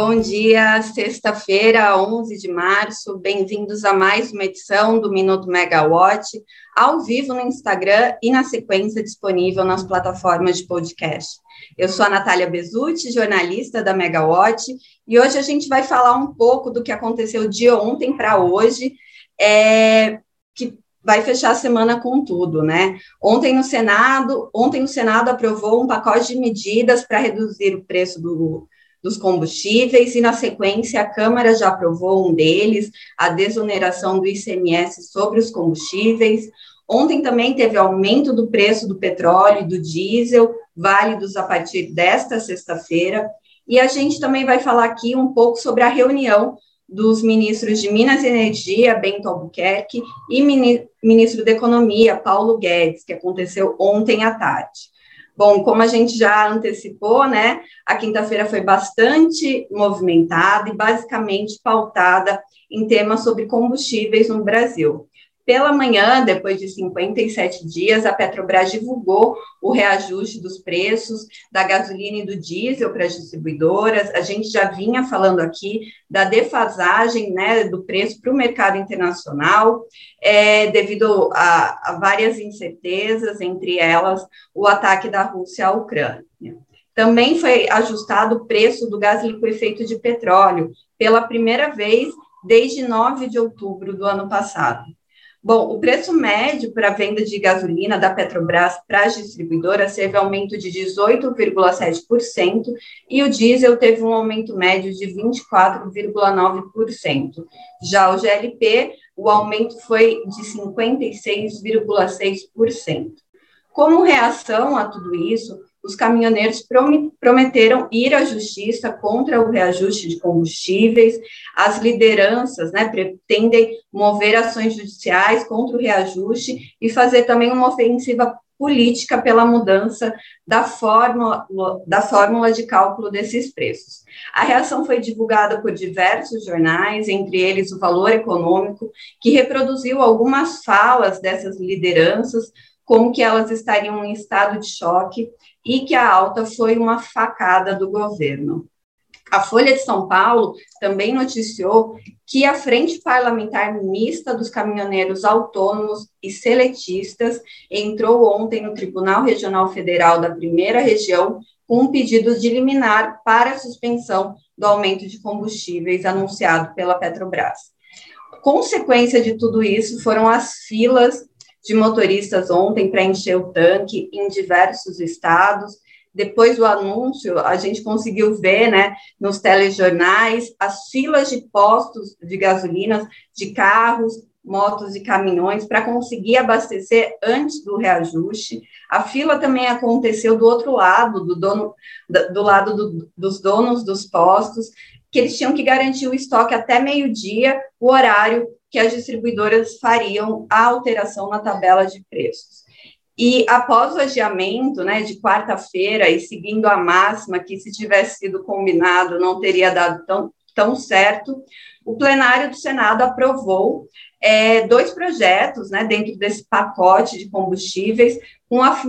Bom dia, sexta-feira, 11 de março. Bem-vindos a mais uma edição do Minuto Megawatt, ao vivo no Instagram e na sequência disponível nas plataformas de podcast. Eu sou a Natália Bezutti, jornalista da Megawatt, e hoje a gente vai falar um pouco do que aconteceu de ontem para hoje, é, que vai fechar a semana com tudo, né? Ontem no Senado, ontem o Senado aprovou um pacote de medidas para reduzir o preço do dos combustíveis, e na sequência a Câmara já aprovou um deles, a desoneração do ICMS sobre os combustíveis. Ontem também teve aumento do preço do petróleo e do diesel, válidos a partir desta sexta-feira. E a gente também vai falar aqui um pouco sobre a reunião dos ministros de Minas e Energia, Bento Albuquerque, e ministro da Economia, Paulo Guedes, que aconteceu ontem à tarde. Bom, como a gente já antecipou, né, a quinta-feira foi bastante movimentada e basicamente pautada em temas sobre combustíveis no Brasil. Pela manhã, depois de 57 dias, a Petrobras divulgou o reajuste dos preços da gasolina e do diesel para as distribuidoras. A gente já vinha falando aqui da defasagem né, do preço para o mercado internacional, é, devido a, a várias incertezas, entre elas o ataque da Rússia à Ucrânia. Também foi ajustado o preço do gás liquefeito de petróleo pela primeira vez desde 9 de outubro do ano passado. Bom, o preço médio para a venda de gasolina da Petrobras para as distribuidoras teve aumento de 18,7% e o diesel teve um aumento médio de 24,9%. Já o GLP, o aumento foi de 56,6%. Como reação a tudo isso, os caminhoneiros prometeram ir à justiça contra o reajuste de combustíveis, as lideranças né, pretendem mover ações judiciais contra o reajuste e fazer também uma ofensiva política pela mudança da fórmula, da fórmula de cálculo desses preços. A reação foi divulgada por diversos jornais, entre eles o Valor Econômico, que reproduziu algumas falas dessas lideranças, como que elas estariam em estado de choque e que a alta foi uma facada do governo. A Folha de São Paulo também noticiou que a Frente Parlamentar Mista dos Caminhoneiros Autônomos e Seletistas entrou ontem no Tribunal Regional Federal da Primeira Região com um pedido de liminar para a suspensão do aumento de combustíveis anunciado pela Petrobras. Consequência de tudo isso foram as filas de motoristas ontem para encher o tanque em diversos estados. Depois do anúncio, a gente conseguiu ver, né, nos telejornais, as filas de postos de gasolina, de carros, motos e caminhões para conseguir abastecer antes do reajuste. A fila também aconteceu do outro lado, do dono, do lado do, dos donos dos postos, que eles tinham que garantir o estoque até meio-dia, o horário que as distribuidoras fariam a alteração na tabela de preços. E após o adiamento, né, de quarta-feira e seguindo a máxima que se tivesse sido combinado não teria dado tão, tão certo, o plenário do Senado aprovou é, dois projetos, né, dentro desse pacote de combustíveis, com a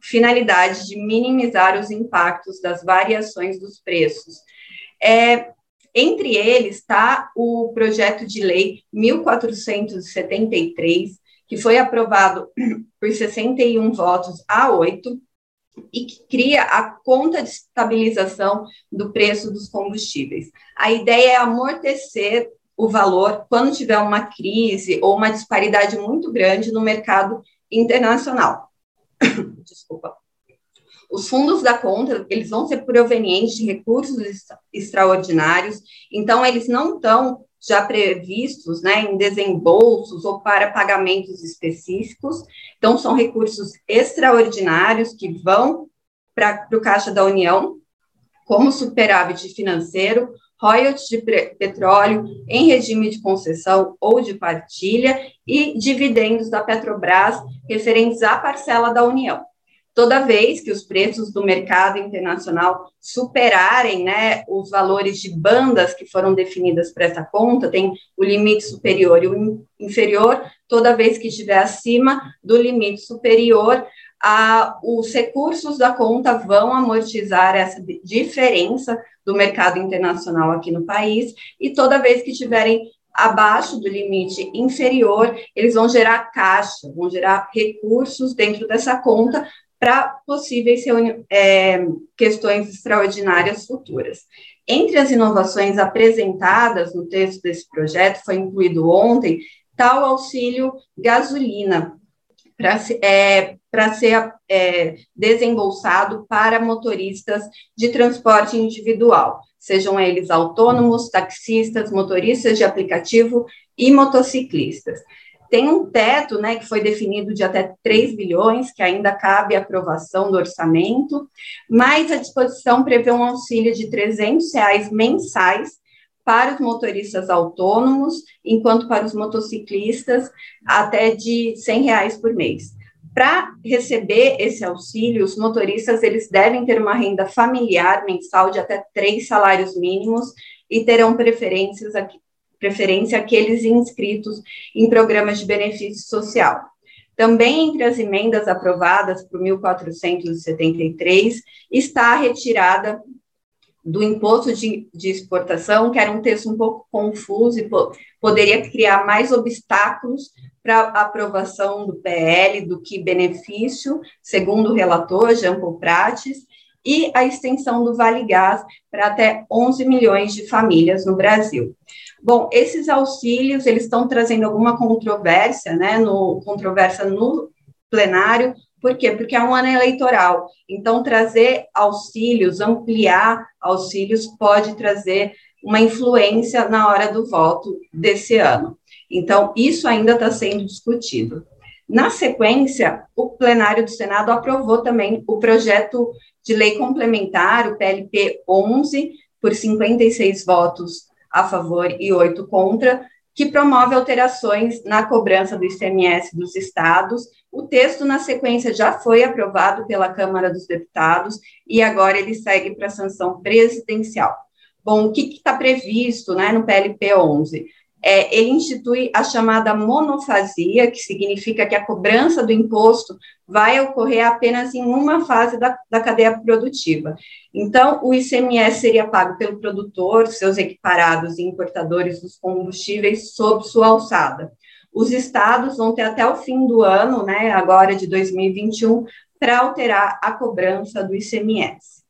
finalidade de minimizar os impactos das variações dos preços. É, entre eles está o projeto de lei 1473, que foi aprovado por 61 votos a 8 e que cria a conta de estabilização do preço dos combustíveis. A ideia é amortecer o valor quando tiver uma crise ou uma disparidade muito grande no mercado internacional. Desculpa. Os fundos da conta, eles vão ser provenientes de recursos extraordinários, então eles não estão já previstos né, em desembolsos ou para pagamentos específicos, então são recursos extraordinários que vão para o Caixa da União, como superávit financeiro, royalties de petróleo em regime de concessão ou de partilha e dividendos da Petrobras referentes à parcela da União toda vez que os preços do mercado internacional superarem né, os valores de bandas que foram definidas para essa conta, tem o limite superior e o inferior, toda vez que estiver acima do limite superior, a, os recursos da conta vão amortizar essa diferença do do mercado internacional aqui no país, e toda vez que tiverem abaixo do limite inferior, eles vão gerar caixa, vão gerar recursos dentro dessa conta para possíveis é, questões extraordinárias futuras. Entre as inovações apresentadas no texto desse projeto, foi incluído ontem tal auxílio gasolina, para é, ser é, desembolsado para motoristas de transporte individual, sejam eles autônomos, taxistas, motoristas de aplicativo e motociclistas. Tem um teto, né, que foi definido de até 3 bilhões, que ainda cabe aprovação do orçamento, mas a disposição prevê um auxílio de 300 reais mensais para os motoristas autônomos, enquanto para os motociclistas, até de 100 reais por mês. Para receber esse auxílio, os motoristas eles devem ter uma renda familiar mensal de até três salários mínimos e terão preferências preferência aqueles inscritos em programas de benefício social. Também entre as emendas aprovadas por 1473 está a retirada do imposto de, de, exportação, que era um texto um pouco confuso e po poderia criar mais obstáculos para a aprovação do PL do que benefício, segundo o relator Jean Paul Prates, e a extensão do Vale Gás para até 11 milhões de famílias no Brasil. Bom, esses auxílios, eles estão trazendo alguma controvérsia, né, no, controvérsia no plenário, por quê? Porque é um ano eleitoral. Então, trazer auxílios, ampliar auxílios, pode trazer uma influência na hora do voto desse ano. Então, isso ainda está sendo discutido. Na sequência, o plenário do Senado aprovou também o projeto de lei complementar, o PLP 11, por 56 votos a favor e oito contra, que promove alterações na cobrança do ICMS dos estados. O texto, na sequência, já foi aprovado pela Câmara dos Deputados e agora ele segue para sanção presidencial. Bom, o que está previsto né, no PLP 11? É, ele institui a chamada monofasia, que significa que a cobrança do imposto vai ocorrer apenas em uma fase da, da cadeia produtiva. Então, o ICMS seria pago pelo produtor, seus equiparados e importadores dos combustíveis sob sua alçada. Os estados vão ter até o fim do ano, né, agora de 2021, para alterar a cobrança do ICMS.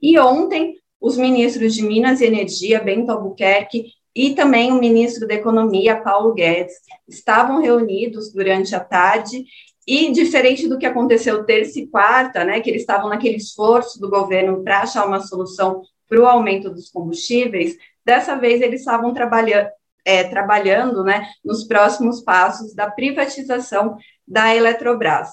E ontem, os ministros de Minas e Energia, Bento Albuquerque e também o ministro da Economia, Paulo Guedes, estavam reunidos durante a tarde e, diferente do que aconteceu terça e quarta, né, que eles estavam naquele esforço do governo para achar uma solução para o aumento dos combustíveis, dessa vez eles estavam trabalhando, é, trabalhando né, nos próximos passos da privatização da Eletrobras.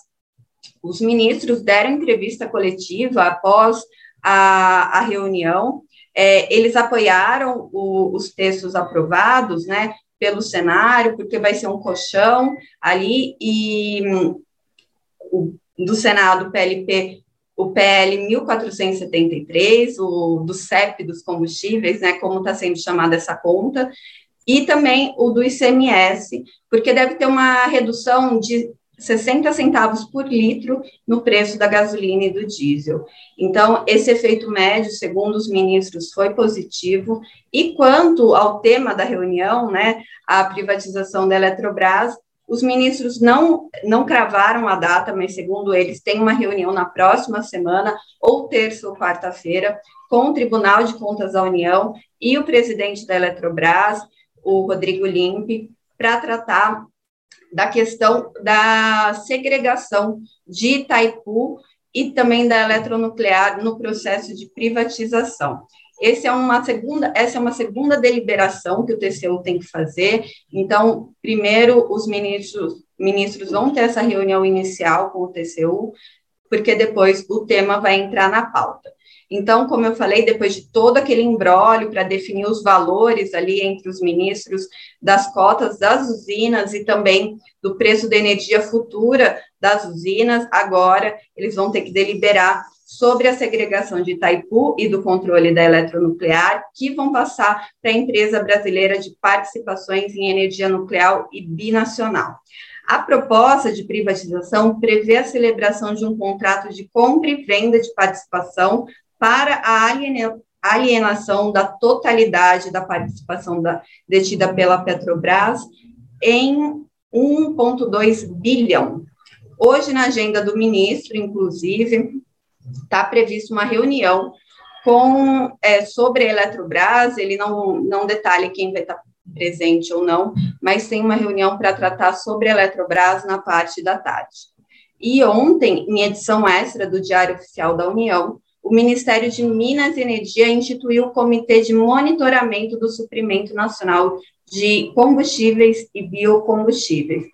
Os ministros deram entrevista coletiva após a, a reunião é, eles apoiaram o, os textos aprovados, né, pelo cenário, porque vai ser um colchão ali, e o, do Senado, PLP, o PL 1473, o do CEP dos combustíveis, né, como está sendo chamada essa conta, e também o do ICMS, porque deve ter uma redução de 60 centavos por litro no preço da gasolina e do diesel. Então, esse efeito médio, segundo os ministros, foi positivo. E quanto ao tema da reunião, né, a privatização da Eletrobras, os ministros não, não cravaram a data, mas, segundo eles, tem uma reunião na próxima semana, ou terça ou quarta-feira, com o Tribunal de Contas da União e o presidente da Eletrobras, o Rodrigo Limpe, para tratar da questão da segregação de Itaipu e também da eletronuclear no processo de privatização. Esse é uma segunda, essa é uma segunda deliberação que o TCU tem que fazer. Então, primeiro, os ministros, ministros vão ter essa reunião inicial com o TCU, porque depois o tema vai entrar na pauta. Então, como eu falei, depois de todo aquele embrólio para definir os valores ali entre os ministros das cotas das usinas e também do preço da energia futura das usinas, agora eles vão ter que deliberar sobre a segregação de Itaipu e do controle da eletronuclear, que vão passar para a empresa brasileira de participações em energia nuclear e binacional. A proposta de privatização prevê a celebração de um contrato de compra e venda de participação para a alienação da totalidade da participação da, detida pela Petrobras em 1,2 bilhão. Hoje, na agenda do ministro, inclusive, está prevista uma reunião com é, sobre a Eletrobras, ele não, não detalha quem vai estar presente ou não, mas tem uma reunião para tratar sobre a Eletrobras na parte da tarde. E ontem, em edição extra do Diário Oficial da União, o Ministério de Minas e Energia instituiu o Comitê de Monitoramento do Suprimento Nacional de Combustíveis e Biocombustíveis.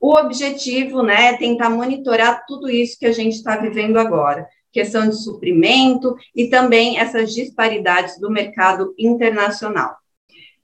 O objetivo né, é tentar monitorar tudo isso que a gente está vivendo agora questão de suprimento e também essas disparidades do mercado internacional.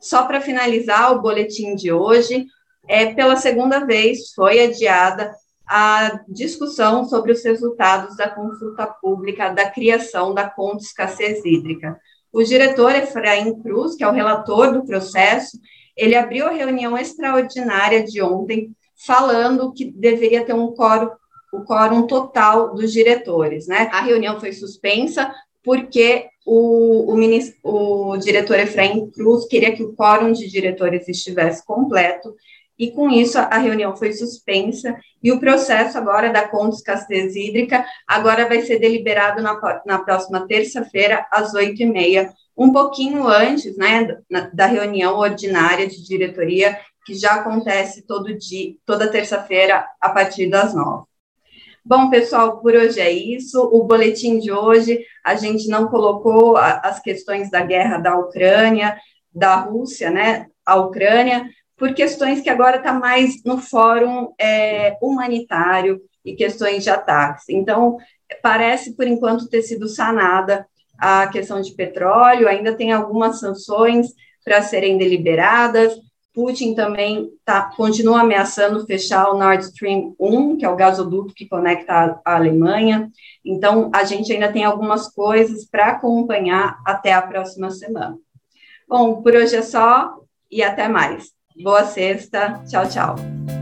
Só para finalizar o boletim de hoje, é, pela segunda vez foi adiada a discussão sobre os resultados da consulta pública da criação da conta escassez hídrica. O diretor Efraim Cruz, que é o relator do processo, ele abriu a reunião extraordinária de ontem, falando que deveria ter um quórum o quórum total dos diretores, né? A reunião foi suspensa porque o, o, o diretor Efraim Cruz queria que o quórum de diretores estivesse completo, e com isso a reunião foi suspensa, e o processo agora da conta escassez hídrica agora vai ser deliberado na, na próxima terça-feira, às oito e meia, um pouquinho antes, né, da reunião ordinária de diretoria, que já acontece todo dia, toda terça-feira, a partir das nove. Bom, pessoal, por hoje é isso. O boletim de hoje, a gente não colocou as questões da guerra da Ucrânia, da Rússia, né, a Ucrânia, por questões que agora está mais no fórum é, humanitário e questões de ataques. Então, parece, por enquanto, ter sido sanada a questão de petróleo, ainda tem algumas sanções para serem deliberadas, Putin também tá, continua ameaçando fechar o Nord Stream 1, que é o gasoduto que conecta a, a Alemanha. Então, a gente ainda tem algumas coisas para acompanhar até a próxima semana. Bom, por hoje é só e até mais. Boa sexta. Tchau, tchau.